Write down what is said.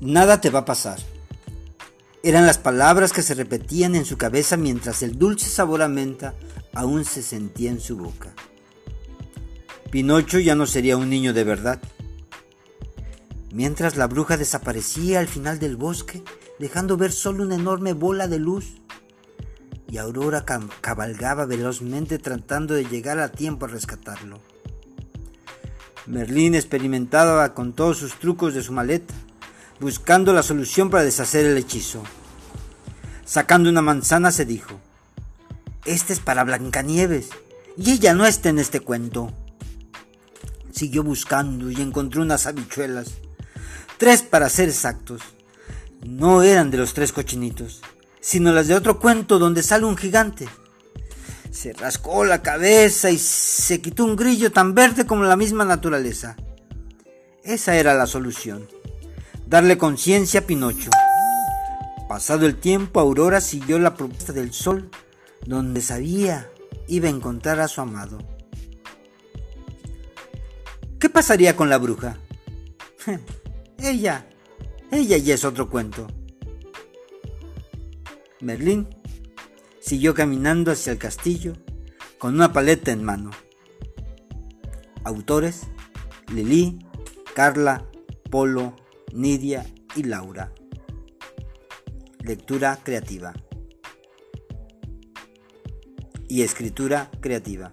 Nada te va a pasar. Eran las palabras que se repetían en su cabeza mientras el dulce sabor a menta aún se sentía en su boca. Pinocho ya no sería un niño de verdad. Mientras la bruja desaparecía al final del bosque, dejando ver solo una enorme bola de luz, y Aurora cabalgaba velozmente tratando de llegar a tiempo a rescatarlo. Merlín experimentaba con todos sus trucos de su maleta, buscando la solución para deshacer el hechizo. Sacando una manzana se dijo, Este es para Blancanieves, y ella no está en este cuento. Siguió buscando y encontró unas habichuelas, tres para ser exactos. No eran de los tres cochinitos, sino las de otro cuento donde sale un gigante. Se rascó la cabeza y se quitó un grillo tan verde como la misma naturaleza. Esa era la solución. Darle conciencia a Pinocho. Pasado el tiempo, Aurora siguió la propuesta del sol, donde sabía iba a encontrar a su amado. ¿Qué pasaría con la bruja? ella, ella ya es otro cuento. Merlín siguió caminando hacia el castillo con una paleta en mano. Autores: Lili, Carla, Polo, Nidia y Laura. Lectura creativa y escritura creativa.